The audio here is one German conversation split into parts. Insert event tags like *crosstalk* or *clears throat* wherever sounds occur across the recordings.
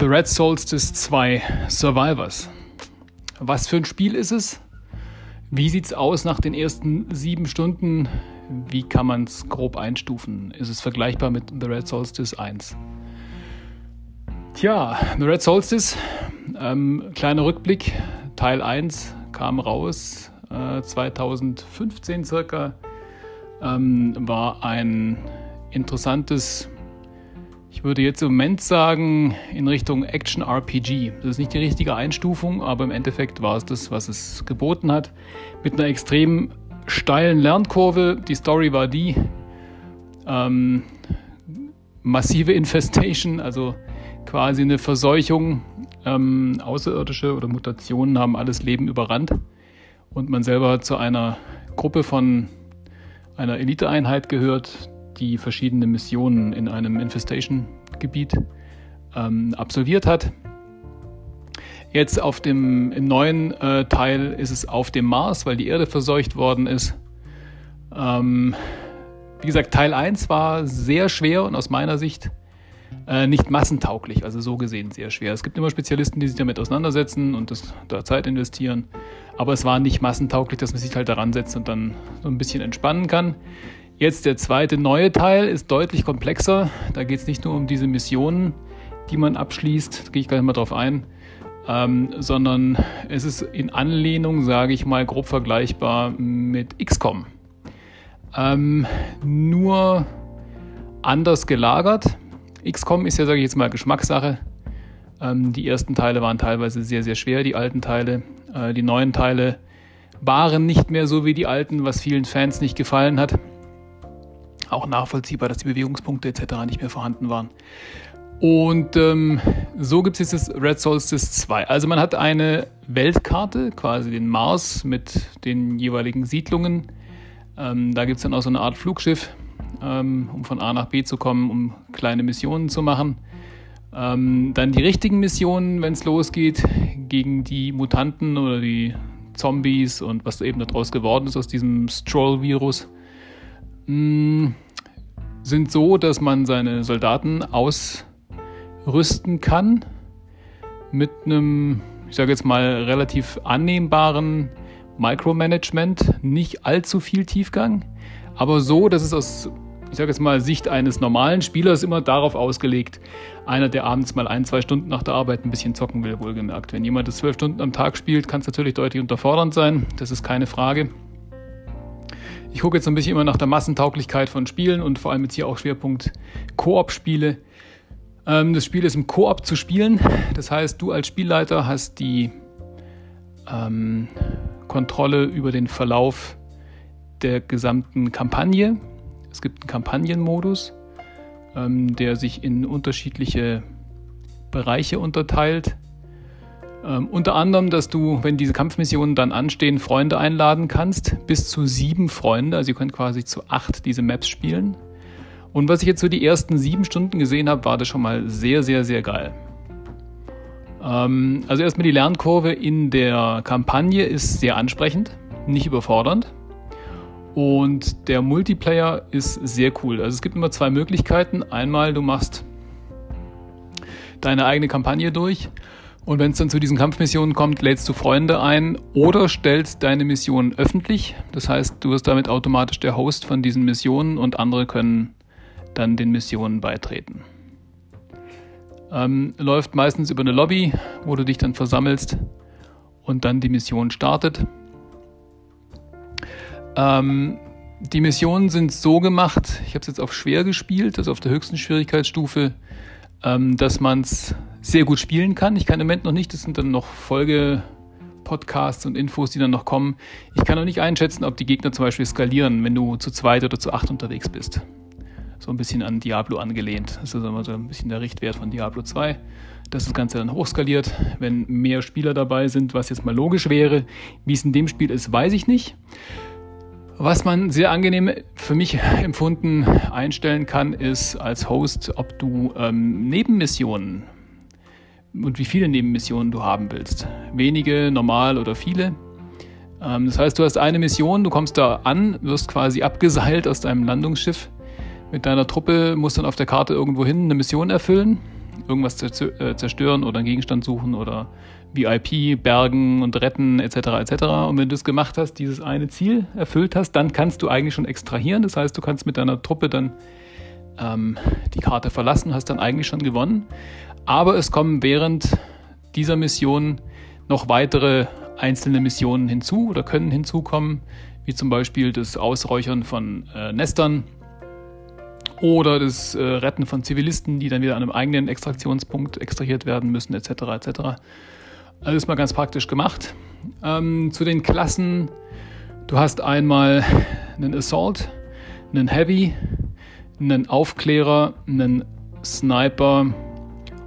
The Red Solstice 2 Survivors. Was für ein Spiel ist es? Wie sieht es aus nach den ersten sieben Stunden? Wie kann man es grob einstufen? Ist es vergleichbar mit The Red Solstice 1? Tja, The Red Solstice, ähm, kleiner Rückblick, Teil 1 kam raus äh, 2015 circa, ähm, war ein interessantes ich würde jetzt im Moment sagen, in Richtung Action RPG. Das ist nicht die richtige Einstufung, aber im Endeffekt war es das, was es geboten hat. Mit einer extrem steilen Lernkurve. Die Story war die ähm, massive Infestation, also quasi eine Verseuchung. Ähm, Außerirdische oder Mutationen haben alles Leben überrannt. Und man selber zu einer Gruppe von einer Eliteeinheit gehört, die verschiedene Missionen in einem Infestation-Gebiet ähm, absolviert hat. Jetzt auf dem, im neuen äh, Teil ist es auf dem Mars, weil die Erde verseucht worden ist. Ähm, wie gesagt, Teil 1 war sehr schwer und aus meiner Sicht äh, nicht massentauglich, also so gesehen sehr schwer. Es gibt immer Spezialisten, die sich damit auseinandersetzen und das, da Zeit investieren, aber es war nicht massentauglich, dass man sich halt daran setzt und dann so ein bisschen entspannen kann. Jetzt der zweite neue Teil ist deutlich komplexer. Da geht es nicht nur um diese Missionen, die man abschließt, da gehe ich gleich mal drauf ein, ähm, sondern es ist in Anlehnung, sage ich mal, grob vergleichbar mit XCOM. Ähm, nur anders gelagert. XCOM ist ja, sage ich jetzt mal, Geschmackssache. Ähm, die ersten Teile waren teilweise sehr, sehr schwer, die alten Teile. Äh, die neuen Teile waren nicht mehr so wie die alten, was vielen Fans nicht gefallen hat auch nachvollziehbar, dass die Bewegungspunkte etc. nicht mehr vorhanden waren. Und ähm, so gibt es jetzt das Red Solstice 2. Also man hat eine Weltkarte, quasi den Mars mit den jeweiligen Siedlungen. Ähm, da gibt es dann auch so eine Art Flugschiff, ähm, um von A nach B zu kommen, um kleine Missionen zu machen. Ähm, dann die richtigen Missionen, wenn es losgeht, gegen die Mutanten oder die Zombies und was eben daraus geworden ist aus diesem Stroll-Virus. Mm, sind so, dass man seine Soldaten ausrüsten kann mit einem, ich sage jetzt mal, relativ annehmbaren Micromanagement, nicht allzu viel Tiefgang, aber so, dass es aus, ich sage jetzt mal, Sicht eines normalen Spielers immer darauf ausgelegt, einer, der abends mal ein, zwei Stunden nach der Arbeit ein bisschen zocken will, wohlgemerkt. Wenn jemand das zwölf Stunden am Tag spielt, kann es natürlich deutlich unterfordernd sein, das ist keine Frage. Ich gucke jetzt ein bisschen immer nach der Massentauglichkeit von Spielen und vor allem jetzt hier auch Schwerpunkt Koop-Spiele. Ähm, das Spiel ist im Koop zu spielen. Das heißt, du als Spielleiter hast die ähm, Kontrolle über den Verlauf der gesamten Kampagne. Es gibt einen Kampagnenmodus, ähm, der sich in unterschiedliche Bereiche unterteilt. Ähm, unter anderem, dass du, wenn diese Kampfmissionen dann anstehen, Freunde einladen kannst. Bis zu sieben Freunde. Also ihr könnt quasi zu acht diese Maps spielen. Und was ich jetzt so die ersten sieben Stunden gesehen habe, war das schon mal sehr, sehr, sehr geil. Ähm, also erstmal die Lernkurve in der Kampagne ist sehr ansprechend, nicht überfordernd. Und der Multiplayer ist sehr cool. Also es gibt immer zwei Möglichkeiten. Einmal, du machst deine eigene Kampagne durch und wenn es dann zu diesen Kampfmissionen kommt, lädst du Freunde ein oder stellst deine Mission öffentlich. Das heißt, du wirst damit automatisch der Host von diesen Missionen und andere können dann den Missionen beitreten. Ähm, läuft meistens über eine Lobby, wo du dich dann versammelst und dann die Mission startet. Ähm, die Missionen sind so gemacht, ich habe es jetzt auf schwer gespielt, also auf der höchsten Schwierigkeitsstufe, ähm, dass man es sehr gut spielen kann. Ich kann im Moment noch nicht, das sind dann noch Folge-Podcasts und Infos, die dann noch kommen. Ich kann noch nicht einschätzen, ob die Gegner zum Beispiel skalieren, wenn du zu zweit oder zu acht unterwegs bist. So ein bisschen an Diablo angelehnt. Das ist also so ein bisschen der Richtwert von Diablo 2 dass das Ganze dann hochskaliert, wenn mehr Spieler dabei sind, was jetzt mal logisch wäre. Wie es in dem Spiel ist, weiß ich nicht. Was man sehr angenehm für mich empfunden einstellen kann, ist als Host, ob du ähm, Nebenmissionen und wie viele Nebenmissionen du haben willst. Wenige, normal oder viele. Ähm, das heißt, du hast eine Mission, du kommst da an, wirst quasi abgeseilt aus deinem Landungsschiff mit deiner Truppe, musst dann auf der Karte irgendwo hin eine Mission erfüllen. Irgendwas äh, zerstören oder einen Gegenstand suchen oder VIP, bergen und retten etc. etc. Und wenn du es gemacht hast, dieses eine Ziel erfüllt hast, dann kannst du eigentlich schon extrahieren. Das heißt, du kannst mit deiner Truppe dann ähm, die Karte verlassen, hast dann eigentlich schon gewonnen. Aber es kommen während dieser Mission noch weitere einzelne Missionen hinzu oder können hinzukommen, wie zum Beispiel das Ausräuchern von äh, Nestern oder das äh, Retten von Zivilisten, die dann wieder an einem eigenen Extraktionspunkt extrahiert werden müssen, etc. etc. Alles mal ganz praktisch gemacht. Ähm, zu den Klassen, du hast einmal einen Assault, einen Heavy, einen Aufklärer, einen Sniper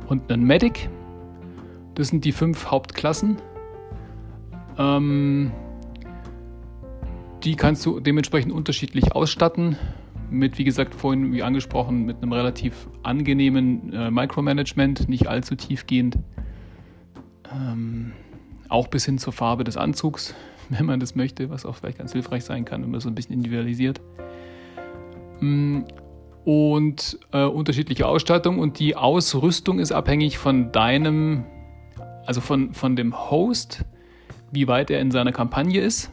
und einen Medic. Das sind die fünf Hauptklassen. Ähm, die kannst du dementsprechend unterschiedlich ausstatten. Mit, wie gesagt, vorhin wie angesprochen, mit einem relativ angenehmen äh, Micromanagement, nicht allzu tiefgehend. Ähm, auch bis hin zur Farbe des Anzugs, *laughs* wenn man das möchte, was auch vielleicht ganz hilfreich sein kann, wenn man so ein bisschen individualisiert. Mm, und äh, unterschiedliche Ausstattung und die Ausrüstung ist abhängig von deinem, also von, von dem Host, wie weit er in seiner Kampagne ist.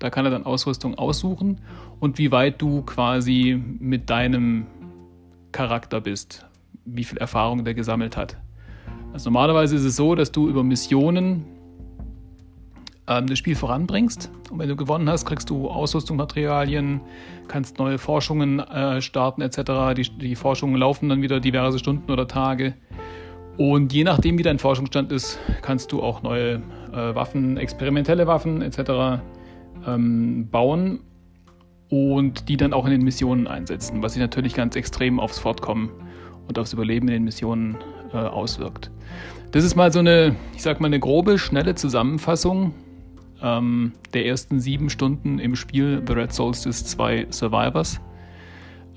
Da kann er dann Ausrüstung aussuchen und wie weit du quasi mit deinem Charakter bist, wie viel Erfahrung der gesammelt hat. Also normalerweise ist es so, dass du über Missionen ähm, das Spiel voranbringst. Und wenn du gewonnen hast, kriegst du Ausrüstungsmaterialien, kannst neue Forschungen äh, starten etc. Die, die Forschungen laufen dann wieder diverse Stunden oder Tage. Und je nachdem, wie dein Forschungsstand ist, kannst du auch neue äh, Waffen, experimentelle Waffen etc. Ähm, bauen und die dann auch in den Missionen einsetzen, was sich natürlich ganz extrem aufs Fortkommen und aufs Überleben in den Missionen äh, auswirkt. Das ist mal so eine, ich sag mal, eine grobe, schnelle Zusammenfassung ähm, der ersten sieben Stunden im Spiel The Red Solstice 2 Survivors.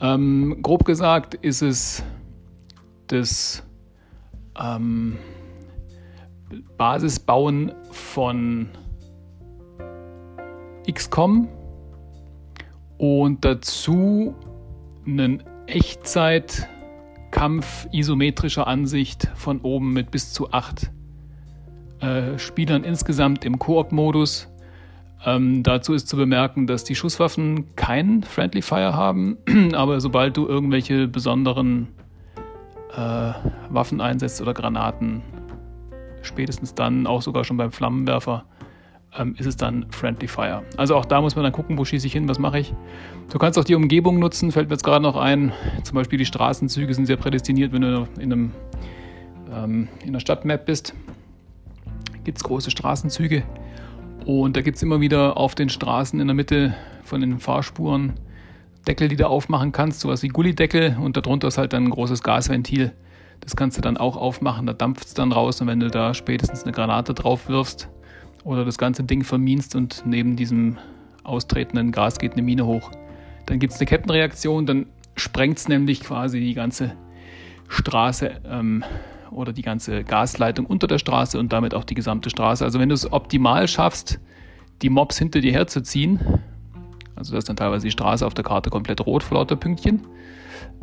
Ähm, grob gesagt ist es das ähm, Basisbauen von XCOM und dazu einen Echtzeit- Kampf isometrischer Ansicht von oben mit bis zu acht äh, Spielern insgesamt im Koop-Modus. Ähm, dazu ist zu bemerken, dass die Schusswaffen keinen Friendly Fire haben, *clears throat* aber sobald du irgendwelche besonderen äh, Waffen einsetzt oder Granaten, spätestens dann, auch sogar schon beim Flammenwerfer, ähm, ist es dann Friendly Fire. Also auch da muss man dann gucken, wo schieße ich hin, was mache ich. Du kannst auch die Umgebung nutzen, fällt mir jetzt gerade noch ein. Zum Beispiel die Straßenzüge sind sehr prädestiniert, wenn du in, einem, ähm, in einer Stadtmap bist. Gibt es große Straßenzüge und da gibt es immer wieder auf den Straßen in der Mitte von den Fahrspuren Deckel, die du aufmachen kannst, sowas wie Gullideckel und darunter ist halt dann ein großes Gasventil. Das kannst du dann auch aufmachen, da dampft es dann raus und wenn du da spätestens eine Granate drauf wirfst, oder das ganze Ding verminst und neben diesem austretenden Gas geht eine Mine hoch. Dann gibt es eine Kettenreaktion, dann sprengt es nämlich quasi die ganze Straße ähm, oder die ganze Gasleitung unter der Straße und damit auch die gesamte Straße. Also wenn du es optimal schaffst, die Mobs hinter dir herzuziehen, also das ist dann teilweise die Straße auf der Karte komplett rot vor lauter Pünktchen,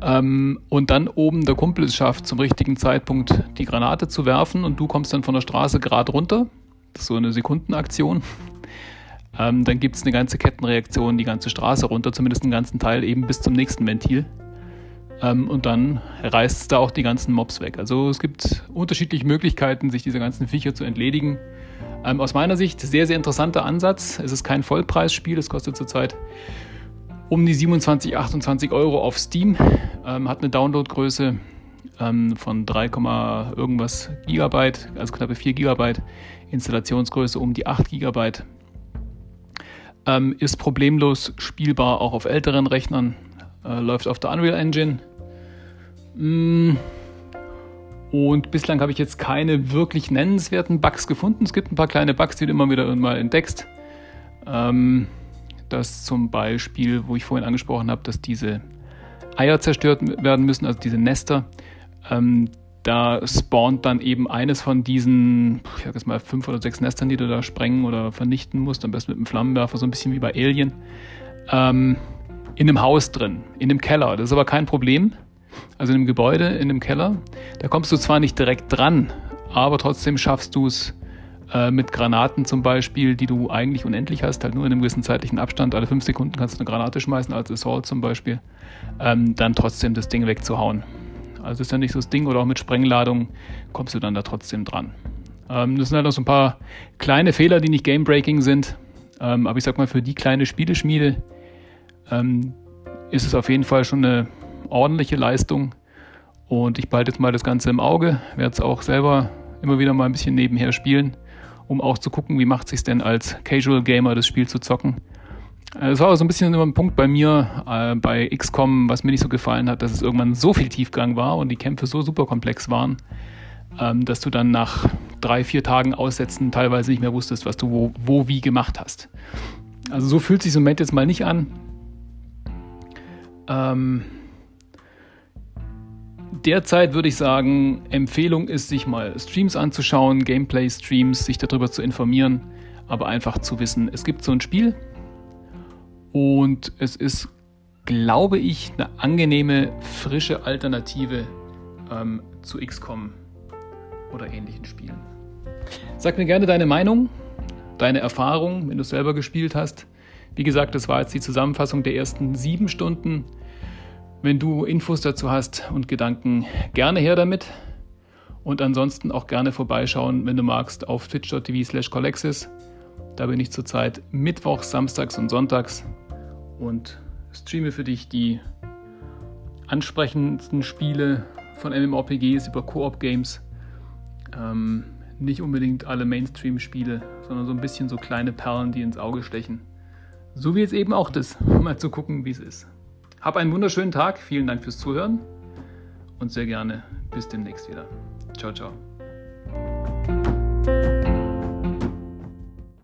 ähm, und dann oben der Kumpel es schafft, zum richtigen Zeitpunkt die Granate zu werfen und du kommst dann von der Straße gerade runter, so eine Sekundenaktion. Ähm, dann gibt es eine ganze Kettenreaktion, die ganze Straße runter, zumindest einen ganzen Teil, eben bis zum nächsten Ventil. Ähm, und dann reißt es da auch die ganzen Mobs weg. Also es gibt unterschiedliche Möglichkeiten, sich dieser ganzen Viecher zu entledigen. Ähm, aus meiner Sicht sehr, sehr interessanter Ansatz. Es ist kein Vollpreisspiel, es kostet zurzeit um die 27, 28 Euro auf Steam, ähm, hat eine Downloadgröße ähm, von 3, irgendwas Gigabyte, also knappe 4 Gigabyte, Installationsgröße um die 8 Gigabyte. Ähm, ist problemlos spielbar auch auf älteren Rechnern, äh, läuft auf der Unreal Engine. Mm. Und bislang habe ich jetzt keine wirklich nennenswerten Bugs gefunden. Es gibt ein paar kleine Bugs, die du immer wieder mal entdeckst. Ähm, das zum Beispiel, wo ich vorhin angesprochen habe, dass diese Eier zerstört werden müssen, also diese Nester. Ähm, da spawnt dann eben eines von diesen, ich sag jetzt mal, fünf oder sechs Nestern, die du da sprengen oder vernichten musst, am besten mit einem Flammenwerfer, so ein bisschen wie bei Alien, ähm, in einem Haus drin, in einem Keller. Das ist aber kein Problem. also in einem Gebäude, in einem Keller. Da kommst du zwar nicht direkt dran, aber trotzdem schaffst du es äh, mit Granaten zum Beispiel, die du eigentlich unendlich hast, halt nur in einem gewissen zeitlichen Abstand. Alle fünf Sekunden kannst du eine Granate schmeißen, als Assault zum Beispiel, ähm, dann trotzdem das Ding wegzuhauen. Also ist ja nicht so das Ding oder auch mit Sprengladung kommst du dann da trotzdem dran. Ähm, das sind halt noch so ein paar kleine Fehler, die nicht Game-Breaking sind. Ähm, aber ich sag mal, für die kleine Spieleschmiede ähm, ist es auf jeden Fall schon eine ordentliche Leistung. Und ich behalte jetzt mal das Ganze im Auge, werde es auch selber immer wieder mal ein bisschen nebenher spielen, um auch zu gucken, wie macht es sich denn als Casual Gamer das Spiel zu zocken. Es war aber so ein bisschen immer ein Punkt bei mir äh, bei XCOM, was mir nicht so gefallen hat, dass es irgendwann so viel Tiefgang war und die Kämpfe so super komplex waren, ähm, dass du dann nach drei, vier Tagen Aussetzen teilweise nicht mehr wusstest, was du wo, wo wie gemacht hast. Also so fühlt sich im Moment jetzt mal nicht an. Ähm, derzeit würde ich sagen, Empfehlung ist, sich mal Streams anzuschauen, Gameplay-Streams, sich darüber zu informieren, aber einfach zu wissen, es gibt so ein Spiel und es ist, glaube ich, eine angenehme, frische Alternative ähm, zu XCOM oder ähnlichen Spielen. Sag mir gerne deine Meinung, deine Erfahrung, wenn du es selber gespielt hast. Wie gesagt, das war jetzt die Zusammenfassung der ersten sieben Stunden. Wenn du Infos dazu hast und Gedanken, gerne her damit. Und ansonsten auch gerne vorbeischauen, wenn du magst, auf twitch.tv slash Colexis. Da bin ich zurzeit mittwochs, samstags und sonntags und streame für dich die ansprechendsten Spiele von MMORPGs über Koop-Games. Ähm, nicht unbedingt alle Mainstream-Spiele, sondern so ein bisschen so kleine Perlen, die ins Auge stechen. So wie jetzt eben auch das, um *laughs* mal zu gucken, wie es ist. Hab einen wunderschönen Tag, vielen Dank fürs Zuhören und sehr gerne bis demnächst wieder. Ciao, ciao.